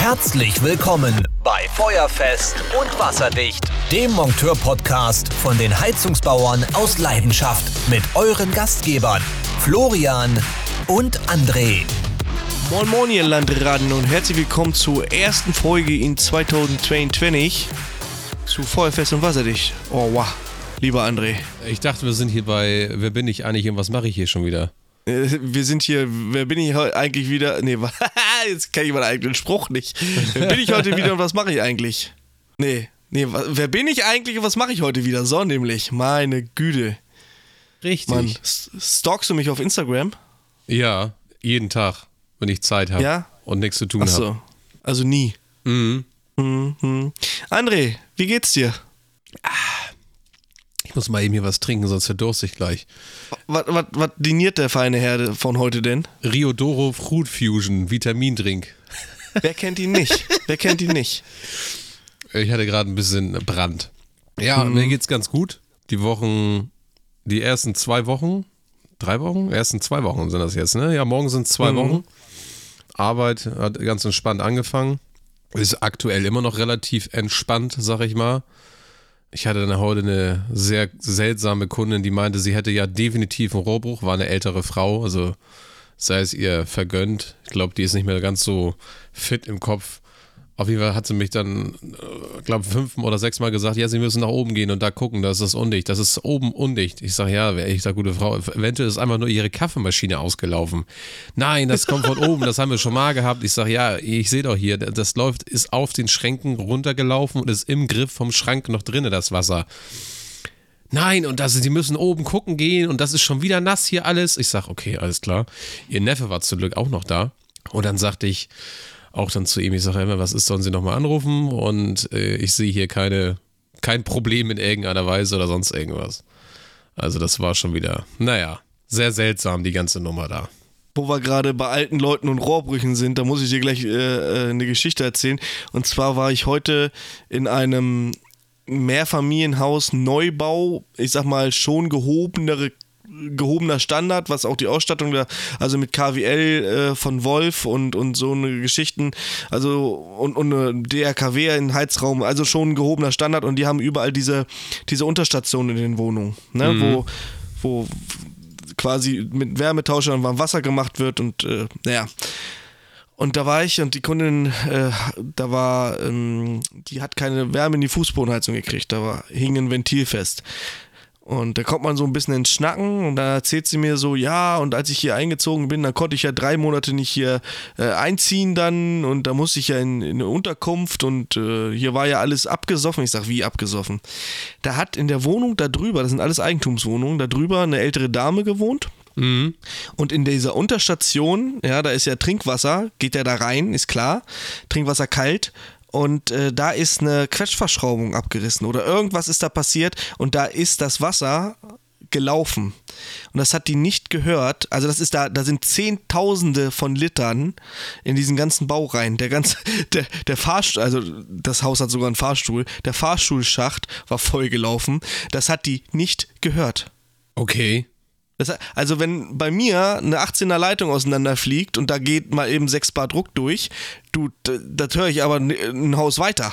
Herzlich willkommen bei Feuerfest und Wasserdicht, dem Monteur-Podcast von den Heizungsbauern aus Leidenschaft mit euren Gastgebern Florian und André. Moin Moin ihr Landraden und herzlich willkommen zur ersten Folge in 2022 zu Feuerfest und Wasserdicht. Oh wow, lieber André. Ich dachte, wir sind hier bei Wer bin ich eigentlich und was mache ich hier schon wieder? Äh, Wir sind hier, wer bin ich heute eigentlich wieder? Nee, wa- jetzt kann ich meinen eigenen Spruch nicht. Wer bin ich heute wieder und was mache ich eigentlich? Nee, nee, wer bin ich eigentlich und was mache ich heute wieder? So nämlich, meine Güte. Richtig. Mann, stalkst du mich auf Instagram? Ja, jeden Tag, wenn ich Zeit habe Ja? und nichts zu tun habe. so, also nie. Mhm. Mhm. André, wie geht's dir? Ich muss mal eben hier was trinken, sonst verdurste ich gleich. Was, was, was diniert der feine Herr von heute denn? Riodoro Fruit Fusion, Vitamindrink. Wer kennt ihn nicht? Wer kennt ihn nicht? Ich hatte gerade ein bisschen Brand. Ja, Mhm. mir geht's ganz gut. Die Wochen, die ersten zwei Wochen, drei Wochen? Ersten zwei Wochen sind das jetzt, ne? Ja, morgen sind Mhm. zwei Wochen. Arbeit hat ganz entspannt angefangen. Ist aktuell immer noch relativ entspannt, sag ich mal. Ich hatte dann heute eine sehr seltsame Kundin, die meinte, sie hätte ja definitiv einen Rohrbruch, war eine ältere Frau, also sei es ihr vergönnt. Ich glaube, die ist nicht mehr ganz so fit im Kopf. Auf jeden Fall hat sie mich dann, ich glaube, fünf oder sechs Mal gesagt, ja, sie müssen nach oben gehen und da gucken, das ist undicht, das ist oben undicht. Ich sage, ja, ich sage, gute Frau, eventuell ist einfach nur ihre Kaffeemaschine ausgelaufen. Nein, das kommt von oben, das haben wir schon mal gehabt. Ich sage, ja, ich sehe doch hier, das läuft, ist auf den Schränken runtergelaufen und ist im Griff vom Schrank noch drinne, das Wasser. Nein, und das, sie müssen oben gucken gehen und das ist schon wieder nass hier alles. Ich sag, okay, alles klar. Ihr Neffe war zum Glück auch noch da. Und dann sagte ich auch dann zu ihm, ich sage immer, was ist, sollen Sie nochmal anrufen? Und äh, ich sehe hier keine, kein Problem in irgendeiner Weise oder sonst irgendwas. Also das war schon wieder, naja, sehr seltsam, die ganze Nummer da. Wo wir gerade bei alten Leuten und Rohrbrüchen sind, da muss ich dir gleich äh, äh, eine Geschichte erzählen. Und zwar war ich heute in einem Mehrfamilienhaus Neubau, ich sag mal schon gehobenere gehobener Standard, was auch die Ausstattung da, also mit KWL äh, von Wolf und, und so eine Geschichten, also und, und eine DRKW in Heizraum, also schon ein gehobener Standard und die haben überall diese, diese Unterstationen in den Wohnungen, ne, wo, wo quasi mit Wärmetauschern warm Wasser gemacht wird und äh, naja. Und da war ich und die Kundin, äh, da war, ähm, die hat keine Wärme in die Fußbodenheizung gekriegt, da war, hing ein Ventil fest. Und da kommt man so ein bisschen ins Schnacken und dann erzählt sie mir so, ja, und als ich hier eingezogen bin, dann konnte ich ja drei Monate nicht hier äh, einziehen dann und da musste ich ja in, in eine Unterkunft und äh, hier war ja alles abgesoffen. Ich sag, wie abgesoffen? Da hat in der Wohnung da drüber, das sind alles Eigentumswohnungen, da drüber eine ältere Dame gewohnt. Und in dieser Unterstation, ja, da ist ja Trinkwasser, geht ja da rein, ist klar. Trinkwasser kalt. Und äh, da ist eine Quetschverschraubung abgerissen oder irgendwas ist da passiert und da ist das Wasser gelaufen. Und das hat die nicht gehört. Also das ist da, da sind Zehntausende von Litern in diesen ganzen Bau rein. Der ganze, der, der Fahrstuhl, also das Haus hat sogar einen Fahrstuhl. Der Fahrstuhlschacht war voll gelaufen. Das hat die nicht gehört. Okay. Das, also wenn bei mir eine 18er Leitung auseinanderfliegt und da geht mal eben 6 Bar Druck durch, du, das höre ich aber ein Haus weiter.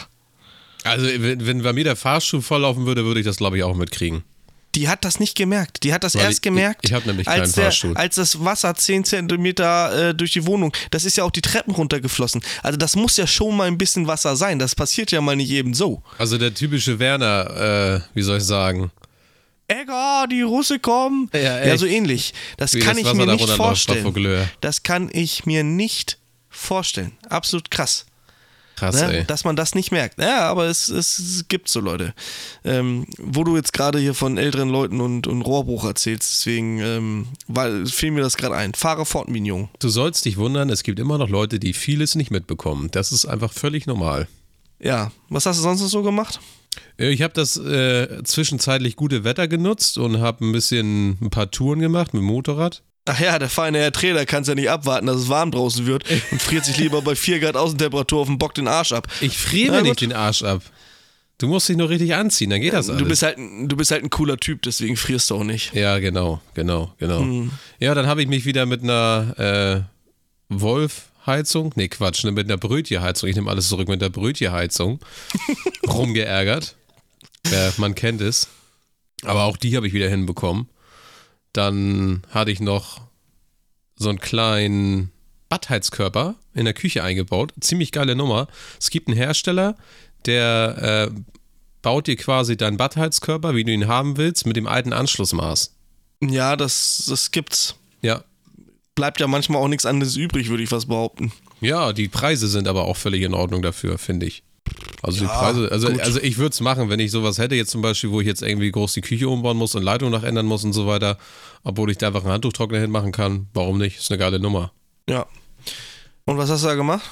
Also wenn, wenn bei mir der Fahrstuhl volllaufen würde, würde ich das glaube ich auch mitkriegen. Die hat das nicht gemerkt. Die hat das Weil erst ich- gemerkt, ich- ich nämlich als, der, als das Wasser 10 Zentimeter äh, durch die Wohnung, das ist ja auch die Treppen runtergeflossen. Also das muss ja schon mal ein bisschen Wasser sein. Das passiert ja mal nicht eben so. Also der typische Werner, äh, wie soll ich sagen? Egger, die Russe kommen. Ja, Ja, so ähnlich. Das Wie kann das ich Wasser mir nicht vorstellen. Das kann ich mir nicht vorstellen. Absolut krass. Krass, Ne? ey. Dass man das nicht merkt. Ja, aber es, es, es gibt so Leute. Ähm, wo du jetzt gerade hier von älteren Leuten und, und Rohrbruch erzählst, deswegen ähm, weil, fiel mir das gerade ein. Fahre fort, Mignon. Du sollst dich wundern, es gibt immer noch Leute, die vieles nicht mitbekommen. Das ist einfach völlig normal. Ja, was hast du sonst noch so gemacht? Äh, Ich habe das äh, zwischenzeitlich gute Wetter genutzt und habe ein bisschen ein paar Touren gemacht mit dem Motorrad. Ach ja, der feine Herr Trainer kann es ja nicht abwarten, dass es warm draußen wird und friert sich lieber bei 4 Grad Außentemperatur auf dem Bock den Arsch ab. Ich friere mir nicht den Arsch ab. Du musst dich nur richtig anziehen, dann geht das alles. Du bist, halt, ein- du bist halt ein cooler Typ, deswegen frierst du auch nicht. ja, genau, genau, genau. Hm. Ja, dann habe ich mich wieder mit einer äh, Wolf Heizung, nee Quatsch, ne, mit einer Brötchenheizung, ich nehme alles zurück, mit der Brötchenheizung rumgeärgert. Ja, man kennt es. Aber auch die habe ich wieder hinbekommen. Dann hatte ich noch so einen kleinen Badheizkörper in der Küche eingebaut. Ziemlich geile Nummer. Es gibt einen Hersteller, der äh, baut dir quasi deinen Badheizkörper, wie du ihn haben willst, mit dem alten Anschlussmaß. Ja, das, das gibt's. Ja. Bleibt ja manchmal auch nichts anderes übrig, würde ich was behaupten. Ja, die Preise sind aber auch völlig in Ordnung dafür, finde ich. Also Ja, die Preise, also, gut. also ich würde es machen, wenn ich sowas hätte, jetzt zum Beispiel, wo ich jetzt irgendwie groß die Küche umbauen muss und Leitung noch ändern muss und so weiter, obwohl ich da einfach einen Handtuchtrockner hinmachen kann, warum nicht? Ist eine geile Nummer. Ja. Und was hast du da gemacht?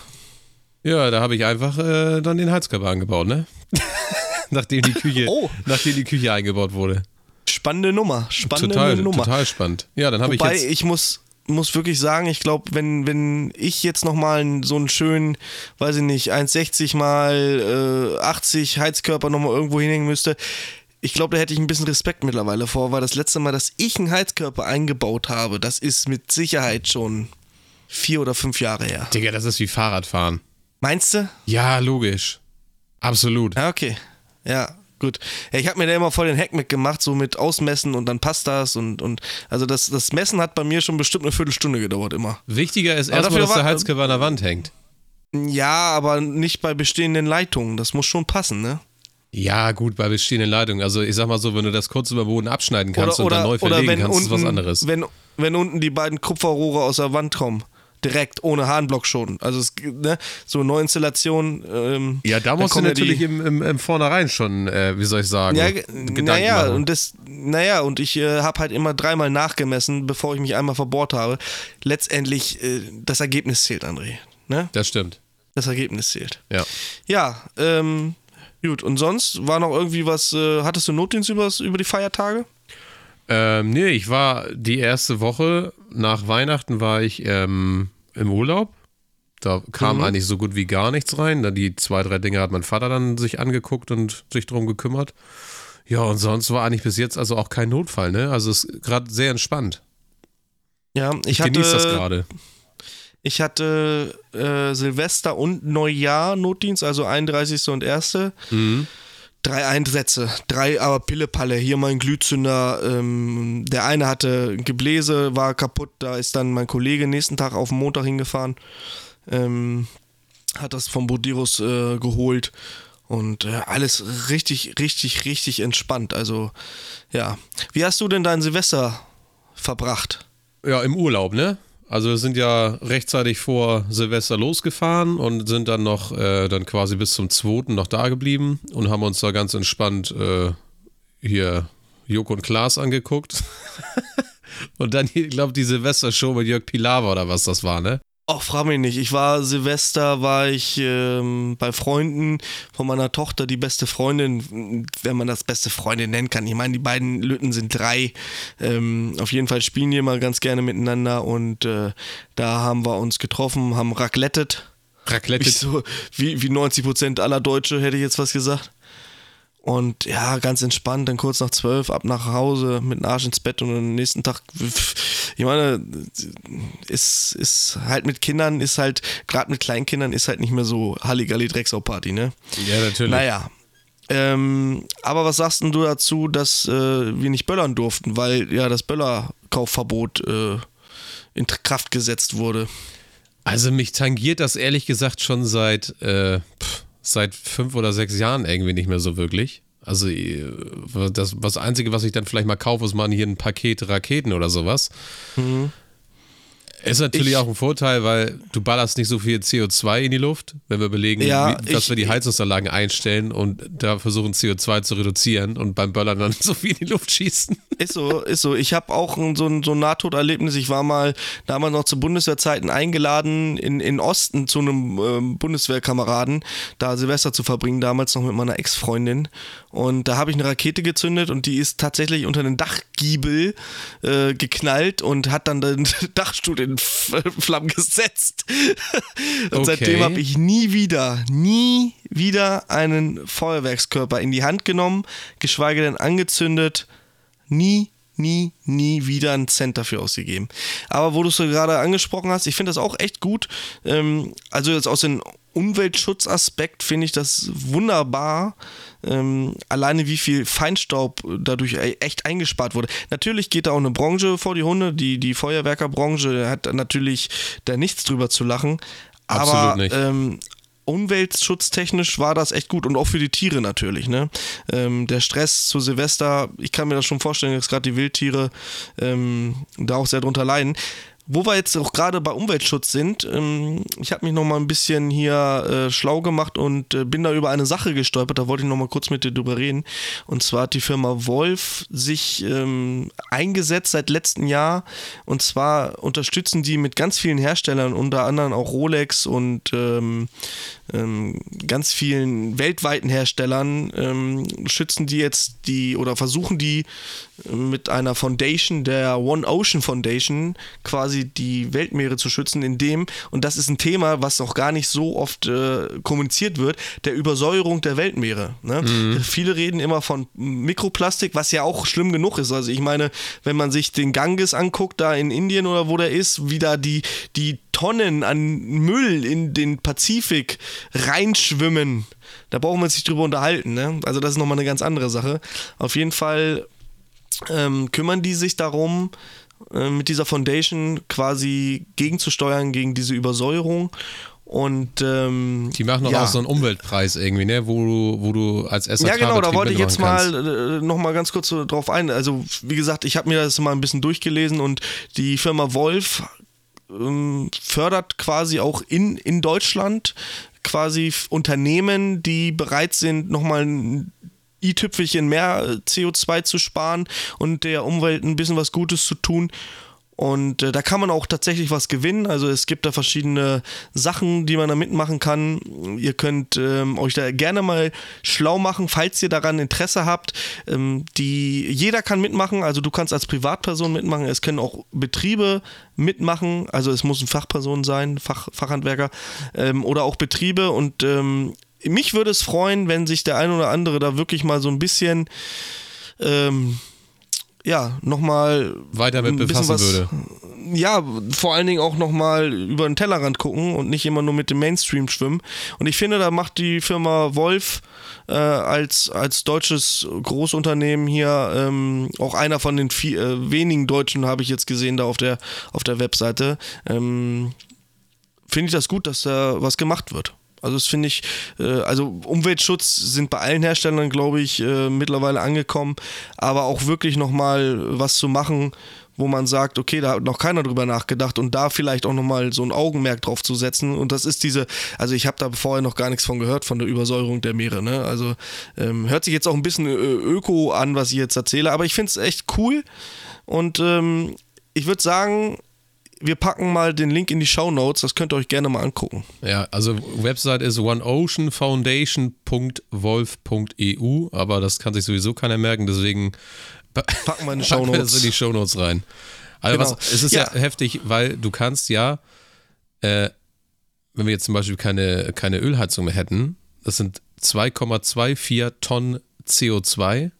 Ja, da habe ich einfach äh, dann den Heizkörper angebaut, ne? nachdem die Küche, Oh. nachdem die Küche eingebaut wurde. Spannende Nummer. Spannende Total, Nummer. total spannend. Ja, dann habe ich Wobei jetzt. ich muss, muss wirklich sagen, ich glaube, wenn, wenn ich jetzt nochmal so einen schönen, weiß ich nicht, 1,60 mal äh, 80 Heizkörper nochmal irgendwo hinhängen müsste, ich glaube, da hätte ich ein bisschen Respekt mittlerweile vor, weil das letzte Mal, dass ich einen Heizkörper eingebaut habe, das ist mit Sicherheit schon vier oder fünf Jahre her. Digga, das ist wie Fahrradfahren. Meinst du? Ja, logisch. Absolut. Ja, okay. Ja, gut. Ja, ich habe mir da immer voll den Hack mitgemacht, so mit Ausmessen und dann passt das und, und also das, das Messen hat bei mir schon bestimmt eine Viertelstunde gedauert immer. Wichtiger ist erstmal, dass der Heizkörper an der Wand hängt. Ja, aber nicht bei bestehenden Leitungen. Das muss schon passen, ne? Ja, gut, bei bestehenden Leitungen. Also ich sag mal so, wenn du das kurz über den Boden abschneiden kannst und dann neu oder verlegen kannst, unten, ist was anderes. Wenn, wenn unten die beiden Kupferrohre aus der Wand kommen. Direkt, ohne Harnblock schon. Also es, ne, so Neuinstallation. Ähm, ja, da musst du kommen ja natürlich die, im, im, im Vornherein schon, äh, wie soll ich sagen, ja, Gedanken naja, machen. und das, naja, und ich äh, habe halt immer dreimal nachgemessen, bevor ich mich einmal verbohrt habe. Letztendlich, äh, das Ergebnis zählt, André. Ne? das stimmt. Das Ergebnis zählt. Ja. Ja, ähm, gut. Und sonst war noch irgendwie was, äh, hattest du Notdienst übers, über die Feiertage? Ähm, nee, ich war die erste Woche nach Weihnachten war ich ähm, im Urlaub. Da kam Mhm. eigentlich so gut wie gar nichts rein. Da die zwei, drei Dinge hat mein Vater dann sich angeguckt und sich drum gekümmert. Ja, und sonst war eigentlich bis jetzt also auch kein Notfall, ne? Also es ist gerade sehr entspannt. Ja, ich, Ich hatte, genieße das gerade. Ich hatte äh, Silvester und Neujahr Notdienst, also 31. und 1. Mhm. Drei Einsätze, drei aber Pillepalle. Hier mein Glühzünder. Ähm, der eine hatte Gebläse, war kaputt. Da ist dann mein Kollege nächsten Tag auf den Montag hingefahren. Ähm, hat das vom Bodirus äh, geholt. Und äh, alles richtig, richtig, richtig entspannt. Also, ja. Wie hast du denn dein Silvester verbracht? Ja, im Urlaub, ne? Also wir sind ja rechtzeitig vor Silvester losgefahren und sind dann noch äh, dann quasi bis zum 2. noch da geblieben und haben uns da ganz entspannt äh, hier Joko und Klaas angeguckt. und dann, ich glaube, die Silvester-Show mit Jörg Pilawa oder was das war, ne? Ach, frag mich nicht. Ich war Silvester, war ich ähm, bei Freunden von meiner Tochter, die beste Freundin, wenn man das beste Freundin nennen kann. Ich meine, die beiden Lütten sind drei. Ähm, auf jeden Fall spielen die immer ganz gerne miteinander und äh, da haben wir uns getroffen, haben raclettet. Raclette. Wie, so, wie, wie 90 Prozent aller Deutsche, hätte ich jetzt was gesagt. Und ja, ganz entspannt, dann kurz nach zwölf ab nach Hause mit dem Arsch ins Bett und am nächsten Tag, ich meine, ist, ist halt mit Kindern, ist halt, gerade mit Kleinkindern, ist halt nicht mehr so Halligalli Drecksau-Party, ne? Ja, natürlich. Naja. Ähm, aber was sagst denn du dazu, dass äh, wir nicht böllern durften, weil ja das Böllerkaufverbot äh, in Kraft gesetzt wurde? Also mich tangiert das ehrlich gesagt schon seit, äh, pff, seit fünf oder sechs Jahren irgendwie nicht mehr so wirklich. Also äh, das, das Einzige, was ich dann vielleicht mal kaufe, ist mal hier ein Paket Raketen oder sowas. Ist natürlich Ich- auch ein Vorteil, weil du ballerst nicht so viel CO2 in die Luft, wenn wir überlegen, Ja, wie, dass ich- wir die Heizungsanlagen einstellen und da versuchen CO2 zu reduzieren und beim Böllern dann so viel in die Luft schießen. Ist so, ist so. Ich habe auch ein, so, ein, so ein Nahtoderlebnis. Ich war mal damals noch zu Bundeswehrzeiten eingeladen in, in Osten zu einem ähm, Bundeswehrkameraden, da Silvester zu verbringen, damals noch mit meiner Ex-Freundin. Und da habe ich eine Rakete gezündet und die ist tatsächlich unter den Dachgiebel äh, geknallt und hat dann den Dachstuhl in Flammen gesetzt. und Okay. seitdem habe ich nie wieder, nie wieder einen Feuerwerkskörper in die Hand genommen, geschweige denn angezündet. Nie nie, nie wieder einen Cent dafür ausgegeben. Aber wo du es gerade angesprochen hast, ich finde das auch echt gut. Ähm, also jetzt aus dem Umweltschutzaspekt finde ich das wunderbar. Ähm, alleine wie viel Feinstaub dadurch e-, echt eingespart wurde. Natürlich geht da auch eine Branche vor die Hunde, die, die Feuerwerkerbranche hat natürlich da nichts drüber zu lachen. Absolut aber nicht. Ähm, umweltschutztechnisch war das echt gut und auch für die Tiere natürlich. Ne? Ähm, der Stress zu Silvester, ich kann mir das schon vorstellen, dass gerade die Wildtiere ähm, da auch sehr drunter leiden. Wo wir jetzt auch gerade bei Umweltschutz sind, ähm, ich habe mich noch mal ein bisschen hier äh, schlau gemacht und äh, bin da über eine Sache gestolpert, da wollte ich noch mal kurz mit dir drüber reden. Und zwar hat die Firma Wolf sich ähm, eingesetzt seit letztem Jahr und zwar unterstützen die mit ganz vielen Herstellern, unter anderem auch Rolex und ähm, ähm, ganz vielen weltweiten Herstellern, ähm, schützen die jetzt die oder versuchen die mit einer Foundation, der One Ocean Foundation, quasi die Weltmeere zu schützen, indem, und das ist ein Thema, was auch gar nicht so oft äh, kommuniziert wird, der Übersäuerung der Weltmeere. Ne? Mhm. Viele reden immer von Mikroplastik, was ja auch schlimm genug ist. Also ich meine, wenn man sich den Ganges anguckt, da in Indien oder wo der ist, wie da die, die Tonnen an Müll in den Pazifik reinschwimmen. Da brauchen wir uns nicht drüber unterhalten. Ne? Also das ist nochmal eine ganz andere Sache. Auf jeden Fall ähm, kümmern die sich darum, äh, mit dieser Foundation quasi gegenzusteuern gegen diese Übersäuerung. Und ähm, Die machen doch ja. auch so einen Umweltpreis irgendwie, ne? Wo du, wo du als SAK Ja, genau, da wollte ich jetzt kannst. mal äh, noch mal ganz kurz so drauf ein. Also, wie gesagt, ich habe mir das mal ein bisschen durchgelesen und die Firma Wolf ähm, fördert quasi auch in, in Deutschland quasi Unternehmen, die bereit sind, nochmal ein i-Tüpfelchen mehr äh, CO2 zu sparen und der Umwelt ein bisschen was Gutes zu tun. Und äh, da kann man auch tatsächlich was gewinnen. Also es gibt da verschiedene Sachen, die man da mitmachen kann. Ihr könnt ähm, euch da gerne mal schlau machen, falls ihr daran Interesse habt. Ähm, die, jeder kann mitmachen. Also du kannst als Privatperson mitmachen. Es können auch Betriebe mitmachen. Also es muss eine Fachperson sein, Fach, Fachhandwerker ähm, oder auch Betriebe. Und ähm, mich würde es freuen, wenn sich der ein oder andere da wirklich mal so ein bisschen ähm, ja, nochmal Weiter mit befassen würde. Ja, vor allen Dingen auch nochmal über den Tellerrand gucken und nicht immer nur mit dem Mainstream schwimmen. Und ich finde, da macht die Firma Wolf äh, als, als deutsches Großunternehmen hier ähm, auch einer von den vier, äh, wenigen Deutschen, habe ich jetzt gesehen, da auf der, auf der Webseite. Ähm, finde ich das gut, dass da was gemacht wird. Also das finde ich, äh, also Umweltschutz sind bei allen Herstellern, glaube ich, äh, mittlerweile angekommen, aber auch wirklich nochmal was zu machen, wo man sagt, okay, da hat noch keiner drüber nachgedacht und da vielleicht auch nochmal so ein Augenmerk drauf zu setzen. Und das ist diese, also ich habe da vorher noch gar nichts von gehört, von der Übersäuerung der Meere. Ne? Also ähm, hört sich jetzt auch ein bisschen äh, öko an, was ich jetzt erzähle, aber ich finde es echt cool. Und ähm, ich würde sagen, wir packen mal den Link in die Show Notes, das könnt ihr euch gerne mal angucken. Ja, also Website ist oneoceanfoundation.wolf.eu, aber das kann sich sowieso keiner merken, deswegen pa- Packen wir in die Shownotes. das in die Shownotes rein. Also Genau. was, es ist ja. Ja. heftig, weil du kannst ja, äh, wenn wir jetzt zum Beispiel keine, keine Ölheizung mehr hätten, das sind 2,24 Tonnen CO2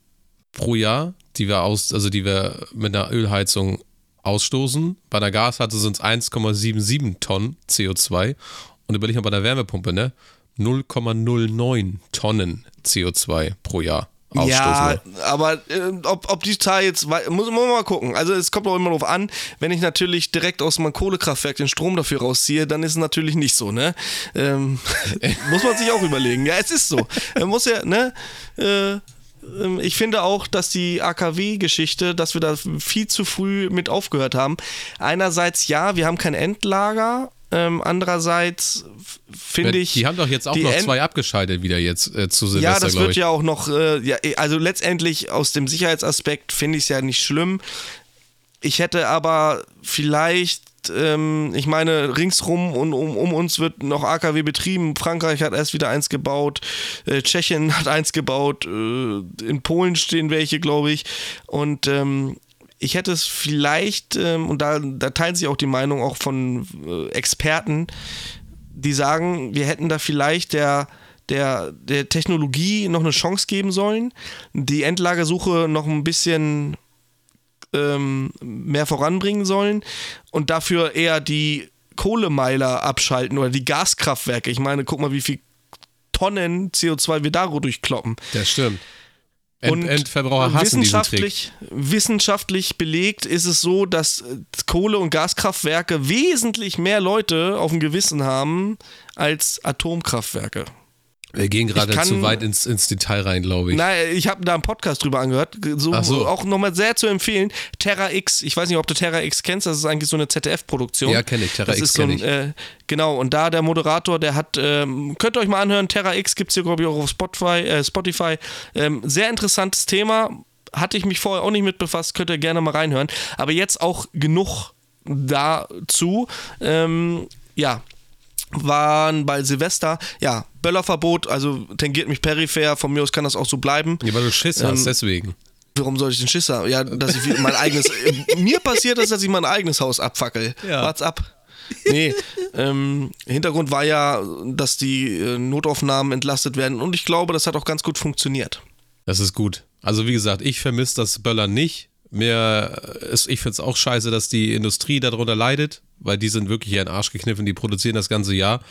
pro Jahr, die wir aus, also die wir mit einer Ölheizung ausstoßen. Bei einer Gasheizung sind es 1,77 Tonnen CO2. Und überleg mal bei einer Wärmepumpe, ne? 0,09 Tonnen CO2 pro Jahr ausstoßen. Ja, aber äh, ob, ob die Zahl jetzt, muss, muss man mal gucken. Also es kommt auch immer darauf an, wenn ich natürlich direkt aus meinem Kohlekraftwerk den Strom dafür rausziehe, dann ist es natürlich nicht so, ne? Ähm, muss man sich auch überlegen. Ja, es ist so. Man muss ja, ne? Äh, ich finde auch, dass die AKW-Geschichte, dass wir da viel zu früh mit aufgehört haben. Einerseits ja, wir haben kein Endlager. Ähm, andererseits finde ich. die haben doch jetzt auch noch End- zwei abgeschaltet wieder jetzt äh, zu ja, Silvester, das glaube wird ja auch noch, äh, ja, also letztendlich aus dem Sicherheitsaspekt finde ich es ja nicht schlimm. Ich hätte aber vielleicht, ähm, ich meine, ringsrum und um, um uns wird noch AKW betrieben. Frankreich hat erst wieder eins gebaut, äh, Tschechien hat eins gebaut, äh, in Polen stehen welche, glaube ich. Und ähm, ich hätte es vielleicht, ähm, und da, da teilen sich auch die Meinung auch von äh, Experten, die sagen, wir hätten da vielleicht der, der, der Technologie noch eine Chance geben sollen, die Endlagersuche noch ein bisschen ähm, mehr voranbringen sollen und dafür eher die Kohlemeiler abschalten oder die Gaskraftwerke. Ich meine, guck mal, wie viel Tonnen CO2 wir dadurch kloppen. Das stimmt. End, Und Endverbraucher hassen wissenschaftlich, wissenschaftlich belegt ist es so, dass äh, Kohle- und Gaskraftwerke wesentlich mehr Leute auf dem Gewissen haben als Atomkraftwerke. Wir gehen gerade kann- zu weit ins, ins Detail rein, glaube ich. Nein, ich habe da einen Podcast drüber angehört, so, so. auch nochmal sehr zu empfehlen. Terra X, ich weiß nicht, ob du Terra X kennst, das ist eigentlich so eine ZDF-Produktion. Ja, kenn ich, Terra das X ist so ein. Äh, genau, und da der Moderator, der hat, ähm, könnt ihr euch mal anhören, Terra X gibt es hier, glaube ich, auch auf Spotify. Äh, Spotify. Ähm, sehr interessantes Thema, hatte ich mich vorher auch nicht mit befasst, könnt ihr gerne mal reinhören. Aber jetzt auch genug dazu. Ähm, ja, waren bei Silvester, ja, Böllerverbot, also tangiert mich peripher, von mir aus kann das auch so bleiben. Ja, weil du Schiss Ähm, hast, deswegen. Warum soll ich den Schiss haben? Ja, dass ich mein eigenes. äh, mir passiert das, dass ich mein eigenes Haus abfackel. Ja. Wart's ab. Nee, ähm, Hintergrund war ja, dass die äh, Notaufnahmen entlastet werden und ich glaube, das hat auch ganz gut funktioniert. Das ist gut. Also wie gesagt, ich vermisse das Böller nicht. Mir ist, ich finde es auch scheiße, dass die Industrie darunter leidet, weil die sind wirklich den Arsch gekniffen, die produzieren das ganze Jahr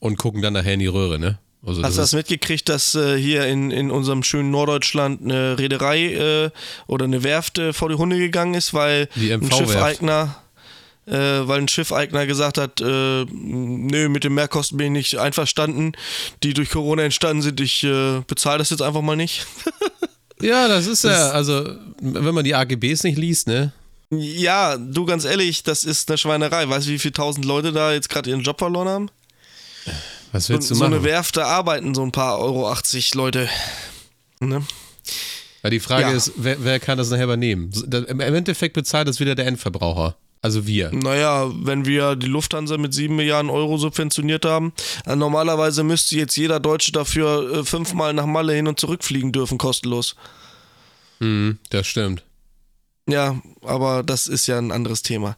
und gucken dann nachher in die Röhre, ne? Also Hast du das mitgekriegt, dass äh, hier in, in unserem schönen Norddeutschland eine Reederei äh, oder eine Werft äh, vor die Hunde gegangen ist, weil ein. Schiffeigner äh, weil ein Schiffeigner gesagt hat, äh, nö, mit den Mehrkosten bin ich nicht einverstanden, die durch Corona entstanden sind, ich äh, bezahle das jetzt einfach mal nicht. ja, das ist ja, also wenn man die AGBs nicht liest, ne? ja, du ganz ehrlich, das ist eine Schweinerei. Weißt du, wie viele tausend Leute da jetzt gerade ihren Job verloren haben? Was So, willst du so machen? eine Werft, da arbeiten so ein paar Euro 80 Leute. Ne? Weil die Frage Ja. ist, wer, wer kann das nachher übernehmen? Im Endeffekt bezahlt das wieder der Endverbraucher. Also wir. Naja, wenn wir die Lufthansa mit 7 Milliarden Euro subventioniert haben, äh, normalerweise müsste jetzt jeder Deutsche dafür äh, fünfmal nach Malle hin und zurückfliegen dürfen, kostenlos. Mhm, das stimmt. Ja, aber das ist ja ein anderes Thema.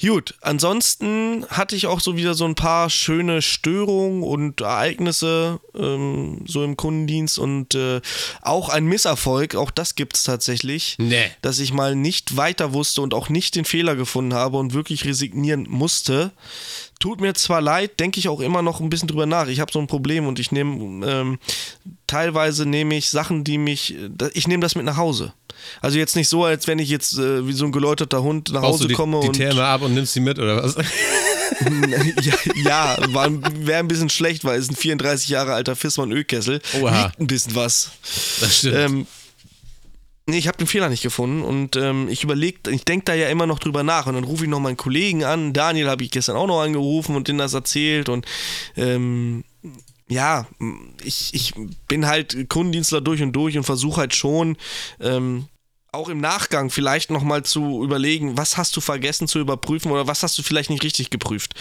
Gut, ansonsten hatte ich auch so wieder so ein paar schöne Störungen und Ereignisse ähm, so im Kundendienst und äh, auch ein Misserfolg, auch das gibt es tatsächlich, Nee. dass ich mal nicht weiter wusste und auch nicht den Fehler gefunden habe und wirklich resignieren musste. Tut mir zwar leid, denke ich auch immer noch ein bisschen drüber nach. Ich habe so ein Problem und ich nehme ähm, teilweise nehme ich Sachen, die mich, ich nehme das mit nach Hause. Also jetzt nicht so, als wenn ich jetzt äh, wie so ein geläuterter Hund nach Baust Hause du die, komme die und Therme ab und nimmst sie mit, oder was? ja, ja wäre ein bisschen schlecht, weil es ist ein 34 Jahre alter Fissmann Ölkessel. Oha. Ein bisschen was. Das stimmt. Ähm, nee, ich habe den Fehler nicht gefunden und ähm, ich überlege, ich denke da ja immer noch drüber nach und dann rufe ich noch meinen Kollegen an. Daniel habe ich gestern auch noch angerufen und denen das erzählt und ähm, ja, ich, ich bin halt Kundendienstler durch und durch und versuche halt schon ähm, auch im Nachgang vielleicht nochmal zu überlegen, was hast du vergessen zu überprüfen oder was hast du vielleicht nicht richtig geprüft.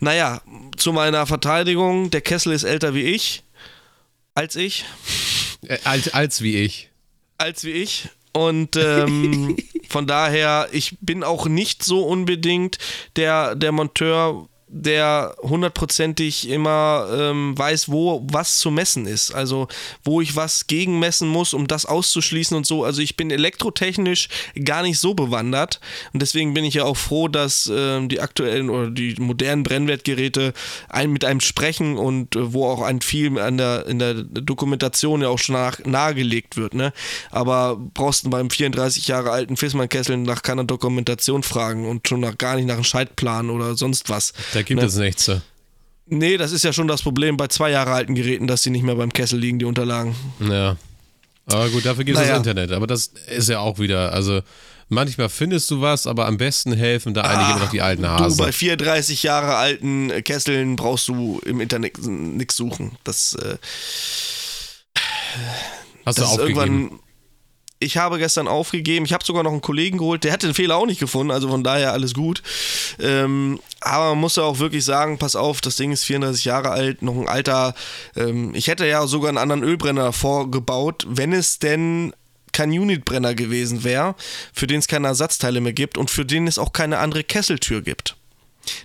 Naja, zu meiner Verteidigung, der Kessel ist älter wie ich, als ich Äh, als, als wie ich. Als wie ich. Und ähm, von daher, ich bin auch nicht so unbedingt der, der Monteur, der hundertprozentig immer ähm, weiß, wo was zu messen ist. Also wo ich was gegenmessen muss, um das auszuschließen und so. Also ich bin elektrotechnisch gar nicht so bewandert. Und deswegen bin ich ja auch froh, dass ähm, die aktuellen oder die modernen Brennwertgeräte ein, mit einem sprechen und äh, wo auch ein viel an der, in der Dokumentation ja auch schon nach, nahegelegt wird. Ne? Aber brauchst du beim 34 Jahre alten Fissmann-Kessel nach keiner Dokumentation fragen und schon nach, gar nicht nach einem Schaltplan oder sonst was. Da gibt Ne? es nichts. so. Nee, das ist ja schon das Problem bei zwei Jahre alten Geräten, dass die nicht mehr beim Kessel liegen, die Unterlagen. Ja. Aber gut, dafür gibt es Naja. das Internet. Aber das ist ja auch wieder, also manchmal findest du was, aber am besten helfen da eigentlich immer noch die alten Du, Hasen. bei 34 Jahre alten äh, Kesseln brauchst du im Internet nichts suchen. Das, äh, Hast du das ist aufgegeben? irgendwann. Ich habe gestern aufgegeben. Ich habe sogar noch einen Kollegen geholt, der hat den Fehler auch nicht gefunden, also von daher alles gut. Ähm, aber man muss ja auch wirklich sagen, pass auf, das Ding ist 34 Jahre alt, noch ein alter. Ähm, ich hätte ja sogar einen anderen Ölbrenner davor gebaut, wenn es denn kein Unitbrenner gewesen wäre, für den es keine Ersatzteile mehr gibt und für den es auch keine andere Kesseltür gibt.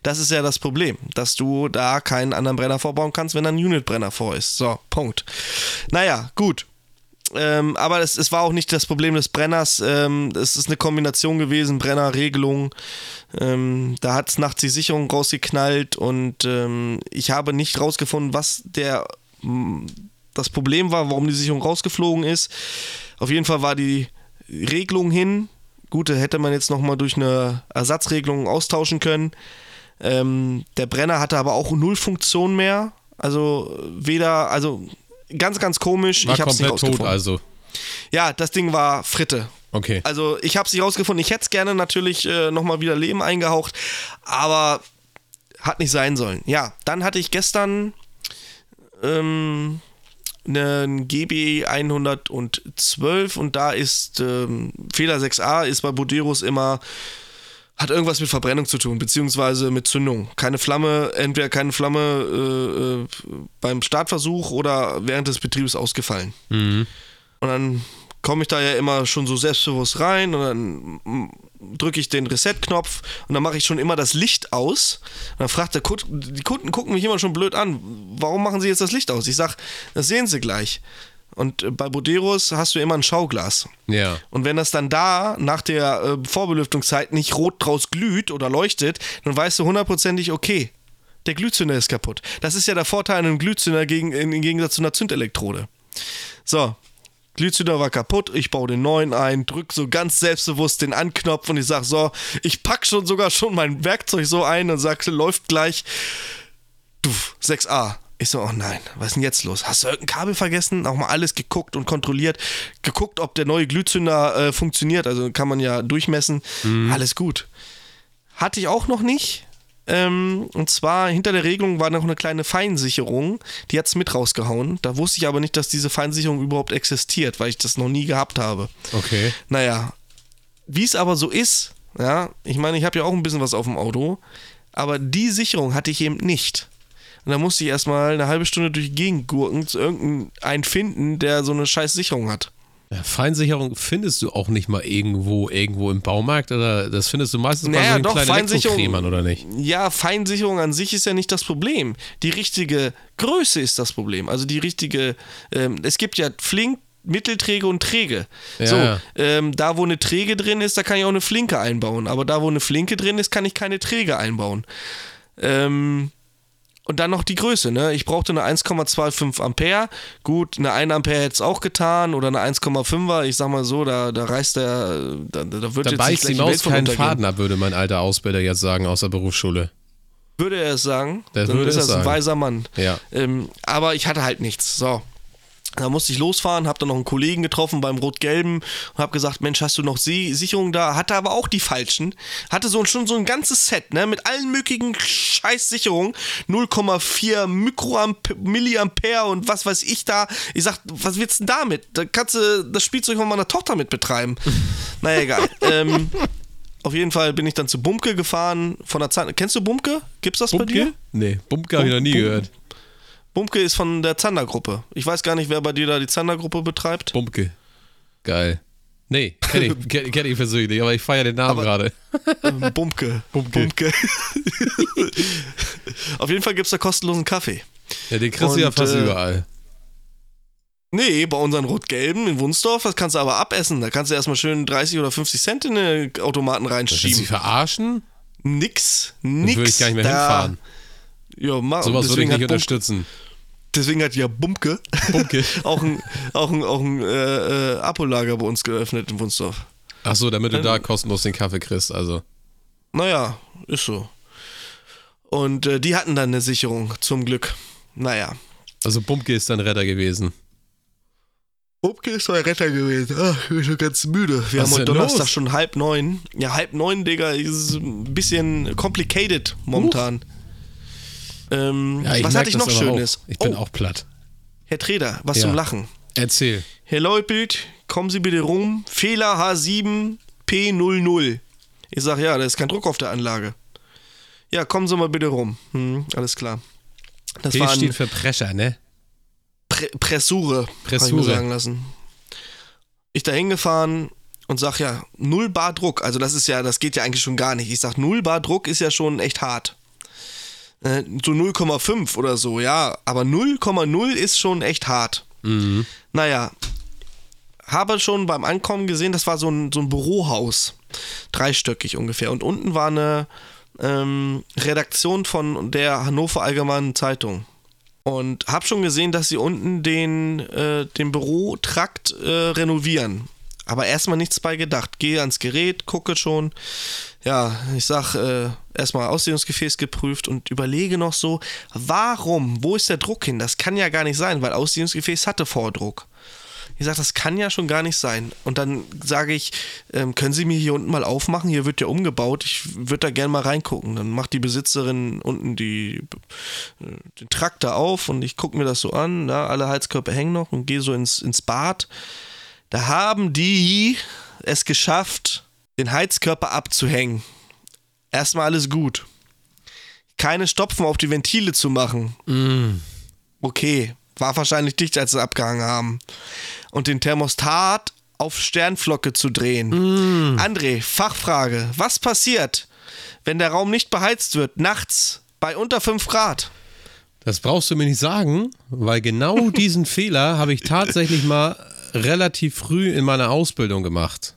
Das ist ja das Problem, dass du da keinen anderen Brenner vorbauen kannst, wenn da ein Unitbrenner vor ist. So, Punkt. Naja, gut. Ähm, aber es, es war auch nicht das Problem des Brenners. Ähm, es ist eine Kombination gewesen, Brennerregelung. Ähm, da hat es nachts die Sicherung rausgeknallt und ähm, ich habe nicht rausgefunden, was der das Problem war, warum die Sicherung rausgeflogen ist. Auf jeden Fall war die Regelung hin. Gut, hätte man jetzt nochmal durch eine Ersatzregelung austauschen können. Ähm, der Brenner hatte aber auch null Funktion mehr. Also weder, also ganz, ganz komisch. War ich hab's nicht komplett tot, rausgefunden. also. Ja, das Ding war Fritte. Okay. Also ich habe es nicht rausgefunden. Ich hätte es gerne natürlich äh, nochmal wieder Leben eingehaucht, aber hat nicht sein sollen. Ja, dann hatte ich gestern ähm, einen GB 112 und da ist ähm, Fehler 6a ist bei Boderos immer hat irgendwas mit Verbrennung zu tun, beziehungsweise mit Zündung. Keine Flamme, entweder keine Flamme äh, äh, beim Startversuch oder während des Betriebs ausgefallen. Und dann komme ich da ja immer schon so selbstbewusst rein und dann drücke ich den Reset-Knopf und dann mache ich schon immer das Licht aus. Und dann fragt der Kund, die Kunden gucken mich immer schon blöd an. Warum machen sie jetzt das Licht aus? Ich sage, das sehen sie gleich. Und äh, bei Boderos hast du immer ein Schauglas. Ja. Und wenn das dann da nach der äh, Vorbelüftungszeit nicht rot draus glüht oder leuchtet, dann weißt du hundertprozentig, okay, der Glühzünder ist kaputt. Das ist ja der Vorteil an einem Glühzünder gegen, im Gegensatz zu einer Zündelektrode. So, Glühzünder war kaputt, ich baue den neuen ein, drück so ganz selbstbewusst den Anknopf und ich sag so, ich pack schon sogar schon mein Werkzeug so ein und sag, läuft gleich. Du, 6a. Ich so, oh nein, was ist denn jetzt los? Hast du irgendein Kabel vergessen? Auch mal alles geguckt und kontrolliert. Geguckt, ob der neue Glühzünder äh, funktioniert. Also kann man ja durchmessen. Alles gut. Hatte ich auch noch nicht. Ähm, und zwar hinter der Regelung war noch eine kleine Feinsicherung. Die hat es mit rausgehauen. Da wusste ich aber nicht, dass diese Feinsicherung überhaupt existiert, weil ich das noch nie gehabt habe. Okay. Naja, wie es aber so ist, ja, ich meine, ich habe ja auch ein bisschen was auf dem Auto, aber die Sicherung hatte ich eben nicht. Und da musste ich erstmal eine halbe Stunde durch die Gegend gurken, zu irgendeinen finden, der so eine scheiß Sicherung hat. Ja, Feinsicherung findest du auch nicht mal irgendwo, irgendwo im Baumarkt oder das findest du meistens bei Naja, so den doch, kleinen Elektrocremern oder nicht? Ja, Feinsicherung an sich ist ja nicht das Problem. Die richtige Größe ist das Problem. Also die richtige, ähm, es gibt ja flink, mittelträge und träge. Ja, so, ähm, da wo eine Träge drin ist, da kann ich auch eine Flinke einbauen. Aber da wo eine Flinke drin ist, kann ich keine Träge einbauen. Ähm, und dann noch die Größe, ne? Ich brauchte eine 1,25 Ampere. Gut, eine 1 Ampere hätte es auch getan oder eine 1,5er. Ich sag mal so, da, da reißt der, da, da wird Da jetzt beißt die Maus keinen. Faden ab, würde mein alter Ausbilder jetzt sagen aus der Berufsschule. Würde er es sagen, Der dann würde ist das ein weiser Mann. Ja. Ähm, aber ich hatte halt nichts. So. Da musste ich losfahren, habe dann noch einen Kollegen getroffen beim Rot-Gelben und habe gesagt, Mensch, hast du noch Sicherungen da? Hatte aber auch die falschen. Hatte so schon so ein ganzes Set, ne, mit allen möglichen Scheiß-Sicherungen. 0,4 Mikroamp Milliampere und was weiß ich da. Ich sag, was willst du denn damit? Da kannst du das Spielzeug von meiner Tochter mit betreiben. naja, egal. ähm, auf jeden Fall bin ich dann zu Bumke gefahren von der Zahn. Kennst du Bumke? Gibt's das bei dir? Nee, Bumke habe ich noch nie Bum- gehört. Bumke ist von der Zander-Gruppe. Ich weiß gar nicht, wer bei dir da die Zander-Gruppe betreibt. Bumke. Geil. Nee, kenne ich, kenn, kenn ich persönlich, aber ich feiere den Namen gerade. Ähm, Bumke. Bumke. Auf jeden Fall gibt es da kostenlosen Kaffee. Ja, den kriegst du ja fast äh, überall. Nee, bei unseren Rot-Gelben in Wunsdorf, das kannst du aber abessen. Da kannst du erstmal schön 30 oder 50 Cent in den Automaten Willst du reinschieben. sie verarschen? Nix, Dann nix. würde ich gar nicht mehr da, hinfahren. Ja, ma, Sowas würde ich nicht unterstützen. deswegen hat ja Bumke, Bumke. auch ein, auch ein, auch ein äh, äh, Apolager bei uns geöffnet in Wunsdorf. Ach so, damit du Ähm. da kostenlos den Kaffee kriegst, also. Naja, ist so. Und äh, die hatten dann eine Sicherung, zum Glück. Naja. Also Bumke ist dein Retter gewesen. Bumke ist mein Retter gewesen. Ach, ich bin schon ganz müde. Wir Was haben heute Donnerstag los? schon halb neun. Ja, halb neun, Digga, ist ein bisschen complicated momentan. Ähm, was merk hatte ich noch Schönes? Auch. Ich bin oh, auch platt. Herr Treder, was Ja. zum Lachen. Erzähl. Herr Leupelt, kommen Sie bitte rum. Fehler H7 P00. Ich sag, ja, da ist kein Druck auf der Anlage. Ja, kommen Sie mal bitte rum. Hm, alles klar. Das P steht für Prescher, ne? Pre Pressure, hab ich Pressure. mir sagen lassen. Ich da hingefahren und sag ja, null Bar Druck. Also das ist ja, das geht ja eigentlich schon gar nicht. Ich sag, null Bar Druck ist ja schon echt hart. Äh, so 0,5 oder so, ja. Aber 0,0 ist schon echt hart. Naja, habe schon beim Ankommen gesehen, das war so ein, so ein Bürohaus, dreistöckig ungefähr. Und unten war eine ähm, Redaktion von der Hannover Allgemeinen Zeitung. Und habe schon gesehen, dass sie unten den, äh, den Bürotrakt äh, renovieren. Aber erstmal nichts bei gedacht. Gehe ans Gerät, gucke schon. Ja, ich sag, äh, erstmal Aussehungsgefäß geprüft und überlege noch so, warum? Wo ist der Druck hin? Das kann ja gar nicht sein, weil Aussehungsgefäß hatte Vordruck. Ich sage, das kann ja schon gar nicht sein. Und dann sage ich, ähm, können Sie mir hier unten mal aufmachen? Hier wird ja umgebaut. Ich würde da gerne mal reingucken. Dann macht die Besitzerin unten die, äh, den Traktor auf und ich gucke mir das so an. Ja, alle Heizkörper hängen noch und gehe so ins, ins Bad. Da haben die es geschafft, den Heizkörper abzuhängen. Erstmal alles gut. Keine Stopfen auf die Ventile zu machen. Mm. Okay, war wahrscheinlich dicht, als sie abgehangen haben. Und den Thermostat auf Sternflocke zu drehen. Mm. André, Fachfrage. Was passiert, wenn der Raum nicht beheizt wird, nachts bei unter 5 Grad? Das brauchst du mir nicht sagen, weil genau diesen Fehler habe ich tatsächlich mal relativ früh in meiner Ausbildung gemacht.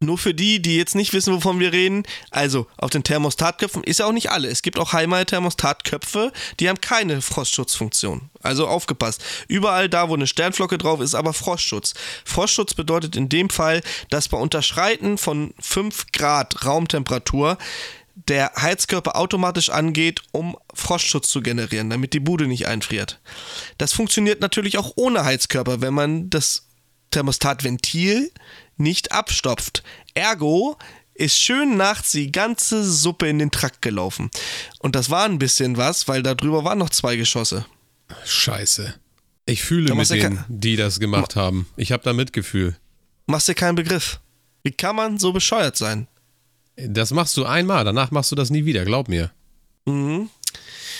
Nur für die, die jetzt nicht wissen, wovon wir reden, also auf den Thermostatköpfen ist ja auch nicht alle. Es gibt auch Heimer Thermostatköpfe, die haben keine Frostschutzfunktion. Also aufgepasst. Überall da, wo eine Sternflocke drauf ist, aber Frostschutz. Frostschutz bedeutet in dem Fall, dass bei Unterschreiten von 5 Grad Raumtemperatur der Heizkörper automatisch angeht, um Frostschutz zu generieren, damit die Bude nicht einfriert. Das funktioniert natürlich auch ohne Heizkörper, wenn man das Thermostatventil nicht abstopft. Ergo ist schön nachts die ganze Suppe in den Trakt gelaufen. Und das war ein bisschen was, weil da drüber waren noch zwei Geschosse. Scheiße. Ich fühle Da mit denen, die das gemacht haben. Ich habe da Mitgefühl. Machst dir keinen Begriff. Wie kann man so bescheuert sein? Das machst du einmal, danach machst du das nie wieder, glaub mir. Mhm.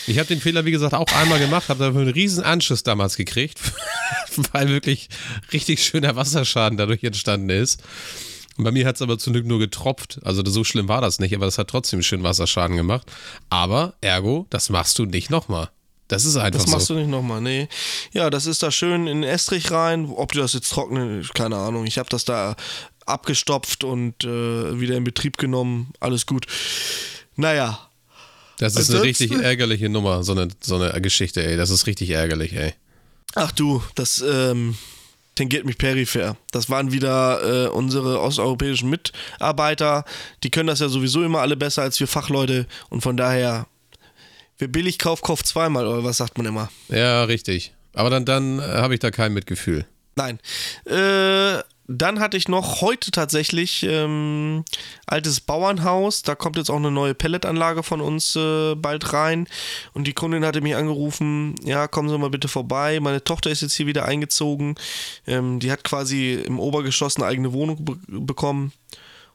Ich habe den Fehler, wie gesagt, auch einmal gemacht, habe dafür einen riesen Anschiss damals gekriegt, weil wirklich richtig schöner Wasserschaden dadurch entstanden ist. Und bei mir hat es aber zum Glück nur getropft. Also so schlimm war das nicht, aber das hat trotzdem schön Wasserschaden gemacht. Aber ergo, das machst du nicht nochmal. Das ist einfach Das machst so. du nicht nochmal, nee. Ja, das ist da schön in Estrich rein. Ob die das jetzt trocknen, keine Ahnung. Ich habe das da abgestopft und äh, wieder in Betrieb genommen. Alles gut. Naja, Das ist eine richtig ärgerliche Nummer, so eine, so eine Geschichte, ey. Das ist richtig ärgerlich, ey. Ach du, das ähm, tangiert mich peripher. Das waren wieder äh, unsere osteuropäischen Mitarbeiter. Die können das ja sowieso immer alle besser als wir Fachleute. Und von daher, wer billig kauft, kauft zweimal, oder was sagt man immer? Ja, richtig. Aber dann, dann äh, habe ich da kein Mitgefühl. Nein. Äh, dann hatte ich noch heute tatsächlich ähm, altes Bauernhaus. Da kommt jetzt auch eine neue Pelletanlage von uns äh, bald rein. Und die Kundin hatte mich angerufen, ja, kommen Sie mal bitte vorbei. Meine Tochter ist jetzt hier wieder eingezogen. Ähm, die hat quasi im Obergeschoss eine eigene Wohnung be bekommen.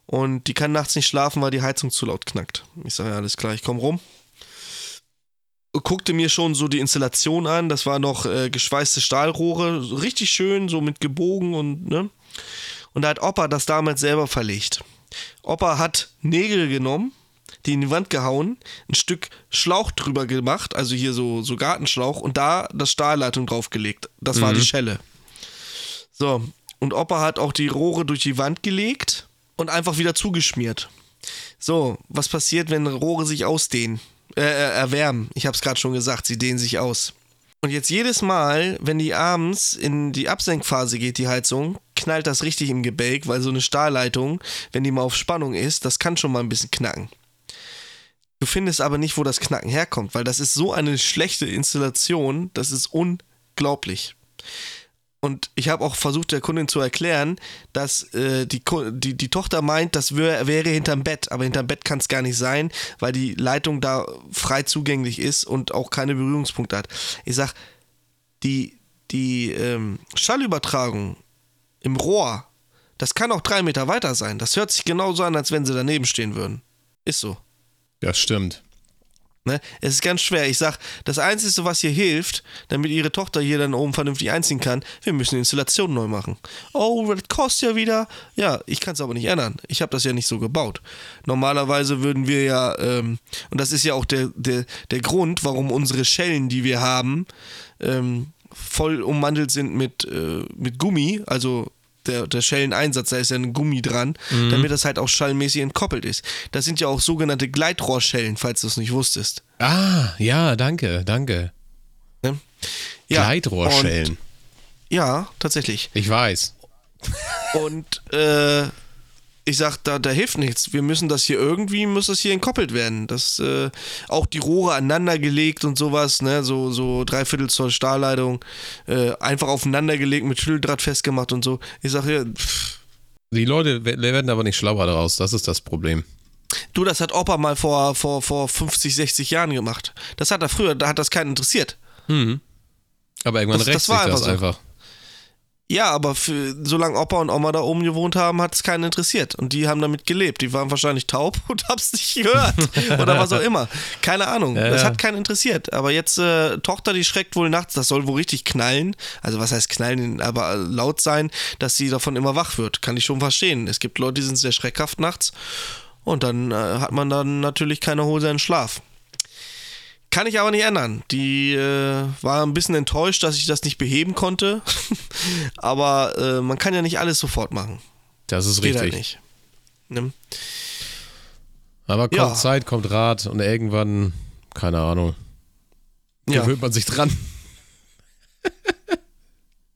Und die kann nachts nicht schlafen, weil die Heizung zu laut knackt. Ich sage, ja, alles klar, ich komme rum guckte mir schon so die Installation an. Das war noch äh, geschweißte Stahlrohre, richtig schön, so mit gebogen und ne. Und da hat Opa das damals selber verlegt. Opa hat Nägel genommen, die in die Wand gehauen, ein Stück Schlauch drüber gemacht, also hier so, so Gartenschlauch und da das Stahlleitung draufgelegt. Das war Mhm. die Schelle. So, und Opa hat auch die Rohre durch die Wand gelegt und einfach wieder zugeschmiert. So, was passiert, wenn Rohre sich ausdehnen? Äh, äh, erwärmen. Ich habe es gerade schon gesagt, sie dehnen sich aus. Und jetzt jedes Mal, wenn die abends in die Absenkphase geht, die Heizung, knallt das richtig im Gebälk, weil so eine Stahlleitung, wenn die mal auf Spannung ist, das kann schon mal ein bisschen knacken. Du findest aber nicht, wo das Knacken herkommt, weil das ist so eine schlechte Installation, das ist unglaublich. Und ich habe auch versucht, der Kundin zu erklären, dass äh, die, die, die Tochter meint, das wär, wäre hinterm Bett. Aber hinterm Bett kann es gar nicht sein, weil die Leitung da frei zugänglich ist und auch keine Berührungspunkte hat. Ich sag, die, die ähm, Schallübertragung im Rohr, das kann auch drei Meter weiter sein. Das hört sich genauso an, als wenn sie daneben stehen würden. Ist so. Das stimmt. Ne? Es ist ganz schwer. Ich sag, das Einzige, was hier hilft, damit ihre Tochter hier dann oben vernünftig einziehen kann, wir müssen die Installation neu machen. Oh, das kostet ja wieder. Ja, ich kann es aber nicht ändern. Ich habe das ja nicht so gebaut. Normalerweise würden wir ja, ähm, und das ist ja auch der, der, der Grund, warum unsere Schellen, die wir haben, ähm, voll ummantelt sind mit, äh, mit Gummi, also der, der Schelleneinsatz, da ist ja ein Gummi dran, Mhm. damit das halt auch schallmäßig entkoppelt ist. Das sind ja auch sogenannte Gleitrohrschellen, falls du es nicht wusstest. Ah, ja, danke, danke. Ne? Ja, Gleitrohrschellen. und- Ja, tatsächlich. Ich weiß. Und äh, ich sag, da, da hilft nichts. Wir müssen das hier irgendwie, muss das hier entkoppelt werden. Das, äh, auch die Rohre aneinander gelegt und sowas, ne, so, so dreiviertel Zoll Stahlleitung, äh, einfach aufeinander gelegt, mit Schütteldraht festgemacht und so. Ich sag ja, pff, Die Leute we- werden aber nicht schlauer daraus, das ist das Problem. du, das hat Opa mal vor, vor, vor 50, 60 Jahren gemacht. Das hat er früher, da hat das keinen interessiert. Mhm. Aber irgendwann Das- rächt das sich das einfach so. einfach. Ja, aber für, solange Opa und Oma da oben gewohnt haben, hat es keinen interessiert. Und die haben damit gelebt. Die waren wahrscheinlich taub und haben es nicht gehört. Oder was auch immer. Keine Ahnung. Ja, das hat keinen interessiert. Aber jetzt, äh, Tochter, die schreckt wohl nachts, das soll wohl richtig knallen. Also was heißt knallen, aber laut sein, dass sie davon immer wach wird. Kann ich schon verstehen. Es gibt Leute, die sind sehr schreckhaft nachts. Und dann äh, hat man dann natürlich keine Hose in Schlaf. Kann ich aber nicht ändern. Die äh, war ein bisschen enttäuscht, dass ich das nicht beheben konnte. aber äh, man kann ja nicht alles sofort machen. Das ist Geht richtig. halt. Ne? Aber kommt Ja. Zeit, kommt Rat und irgendwann, keine Ahnung, Ja. gewöhnt man sich dran.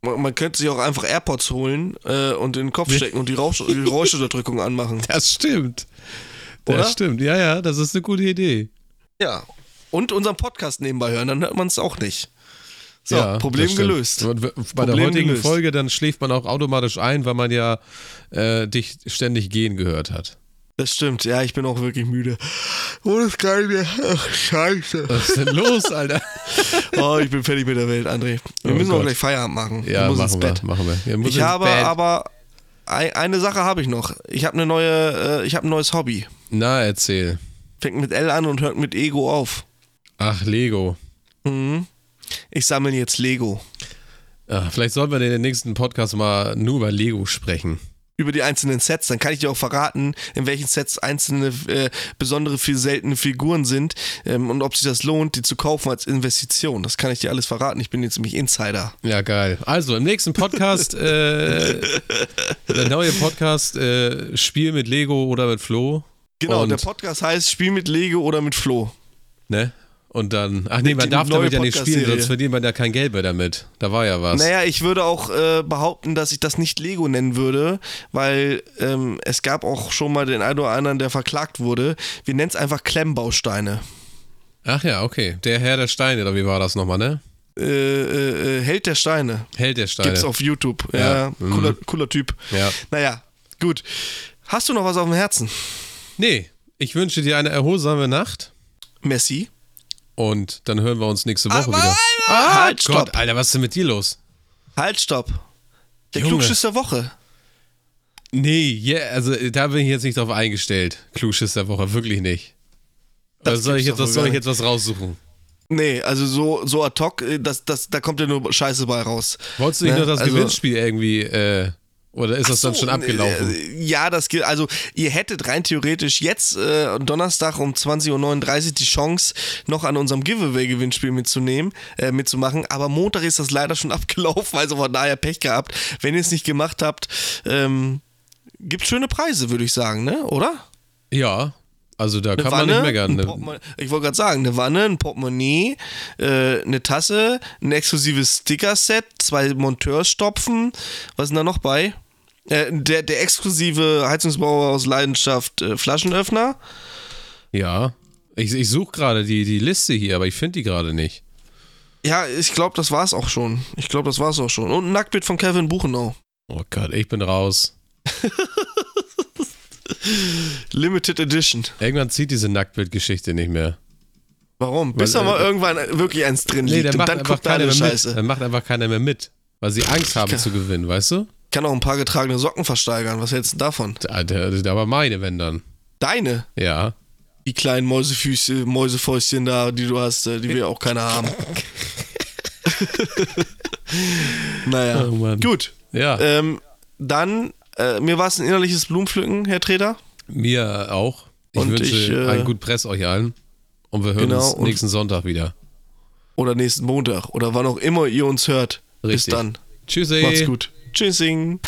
Man, könnte sich auch einfach AirPods holen äh, und in den Kopf stecken und die, Geräuschunterdrückung anmachen. Das stimmt. Oder? Das stimmt. Ja, ja, das ist eine gute Idee. Ja. Und unseren Podcast nebenbei hören, dann hört man es auch nicht. So, ja, Problem gelöst. Und Bei der Problem heutigen gelöst. Folge, dann schläft man auch automatisch ein, weil man ja äh, dich ständig gehen gehört hat. Das stimmt, ja, ich bin auch wirklich müde. Oh, das geil mir. Ach, scheiße. Was ist denn los, Alter? Oh, ich bin fertig mit der Welt, André. Wir Oh müssen auch Gott. gleich Feierabend machen. Ja, wir müssen machen ins wir, Bett. machen wir. wir Ich habe Bett. aber ei- eine Sache habe ich noch. Ich habe eine neue, äh, ich habe ein neues Hobby. Na, erzähl. Fängt mit L an und hört mit Ego auf. Ach, Lego. Mhm. Ich sammle jetzt Lego. Ah, vielleicht sollten wir in den nächsten Podcast mal nur über Lego sprechen. Über die einzelnen Sets, dann kann ich dir auch verraten, in welchen Sets einzelne äh, besondere, viel seltene Figuren sind ähm, und ob sich das lohnt, die zu kaufen als Investition. Das kann ich dir alles verraten. Ich bin jetzt nämlich Insider. Ja, geil. Also, im nächsten Podcast, äh, der neue Podcast, äh, Spiel mit Lego oder mit Flo. Genau, Und- der Podcast heißt Spiel mit Lego oder mit Flo. Ne? Und dann, ach nee, man darf damit ja nicht spielen, sonst verdient man ja kein Geld mehr damit. Da war ja was. Naja, ich würde auch äh, behaupten, dass ich das nicht Lego nennen würde, weil ähm, es gab auch schon mal den einen oder anderen, der verklagt wurde. Wir nennen es einfach Klemmbausteine. Ach ja, okay. Der Herr der Steine, oder wie war das nochmal, ne? Äh, äh, äh, Held der Steine. Held der Steine. Gibt's auf YouTube. Ja, Ja, cooler, mhm. cooler Typ. Ja. Naja, gut. Hast du noch was auf dem Herzen? Nee, ich wünsche dir eine erholsame Nacht Messi? Und dann hören wir uns nächste Woche Aber- wieder. Ah, halt, Gott, stopp. Alter, was ist denn mit dir los? Halt, stopp. Der Junge. Klugschiss der Woche. Nee, yeah, also da bin ich jetzt nicht drauf eingestellt. Klugschiss der Woche, wirklich nicht. Das soll ich jetzt, was soll ich jetzt was raussuchen? Nee, also so, so ad hoc, äh, das, das, da kommt ja nur Scheiße bei raus. Wolltest du nicht Ne? noch das Also- Gewinnspiel irgendwie, äh, oder ist das dann So, schon abgelaufen? äh, Ja, das geht. Also, ihr hättet rein theoretisch jetzt äh, Donnerstag um 20.39 Uhr die Chance, noch an unserem Giveaway-Gewinnspiel mitzunehmen, äh, mitzumachen. Aber Montag ist das leider schon abgelaufen, also von daher Pech gehabt. Wenn ihr es nicht gemacht habt, ähm, gibt schöne Preise, würde ich sagen, ne? Oder? Ja, also da Eine kann man nicht meckern. ein Ne? Portemonnaie- ich wollte gerade sagen, eine Wanne, ein Portemonnaie, äh, eine Tasse, ein exklusives Sticker-Set, zwei Monteursstopfen. Was ist denn da noch bei? Äh, der, der exklusive Heizungsbauer aus Leidenschaft äh, Flaschenöffner. Ja, ich, ich suche gerade die, die Liste hier, aber ich finde die gerade nicht. Ja, ich glaube, das war's auch schon. Ich glaube, das war's auch schon. Und ein Nacktbild von Kevin Buchenau. Oh Gott, ich bin raus. Limited Edition. Irgendwann zieht diese Nacktbildgeschichte nicht mehr. Warum? Bis Weil, da mal äh, irgendwann wirklich eins drin Nee, liegt. dann und macht dann guckt da mit. Scheiße. Dann macht einfach keiner mehr mit. Weil sie Angst haben kann- zu gewinnen, weißt du? Kann auch ein paar getragene Socken versteigern. Was hältst du davon? Alter, aber meine, wenn dann. Deine. Ja. Die kleinen Mäusefüße, Mäusefäustchen da, die du hast, äh, die wir auch keiner haben. naja, Oh gut. Ja, Ähm, dann, äh, mir war es ein innerliches Blumenpflücken, Herr Treter. mir auch. Ich und wünsche ich, äh, einen guten Press euch allen. Und wir hören genau, uns nächsten Sonntag wieder. oder nächsten Montag oder wann auch immer ihr uns hört. Richtig. Bis dann. Tschüssi. Macht's gut. Tschüssing.